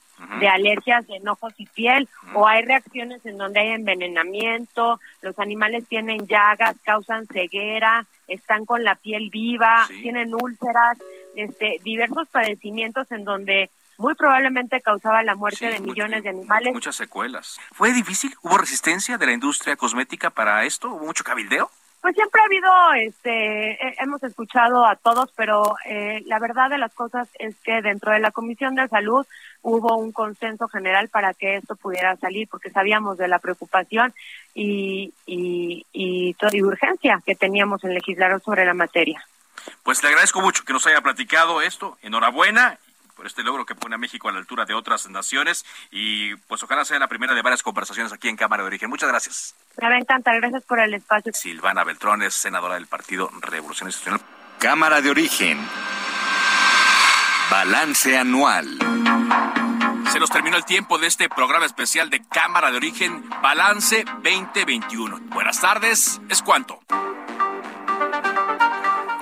Speaker 12: de alergias de enojos y piel o hay reacciones en donde hay envenenamiento, los animales tienen llagas, causan ceguera, están con la piel viva, tienen úlceras, este diversos padecimientos en donde muy probablemente causaba la muerte de millones de animales.
Speaker 2: Muchas secuelas. ¿Fue difícil? ¿Hubo resistencia de la industria cosmética para esto? ¿Hubo mucho cabildeo?
Speaker 12: Pues siempre ha habido, este, hemos escuchado a todos, pero eh, la verdad de las cosas es que dentro de la Comisión de Salud hubo un consenso general para que esto pudiera salir, porque sabíamos de la preocupación y, y, y, y urgencia que teníamos en legislar sobre la materia.
Speaker 2: Pues le agradezco mucho que nos haya platicado esto. Enhorabuena por este logro que pone a México a la altura de otras naciones y pues ojalá sea la primera de varias conversaciones aquí en Cámara de Origen. Muchas gracias.
Speaker 12: Me encanta, gracias por el espacio.
Speaker 2: Silvana Beltrón es senadora del Partido Revolución Institucional.
Speaker 1: Cámara de Origen. Balance anual.
Speaker 2: Se nos terminó el tiempo de este programa especial de Cámara de Origen Balance 2021. Buenas tardes, ¿es cuánto?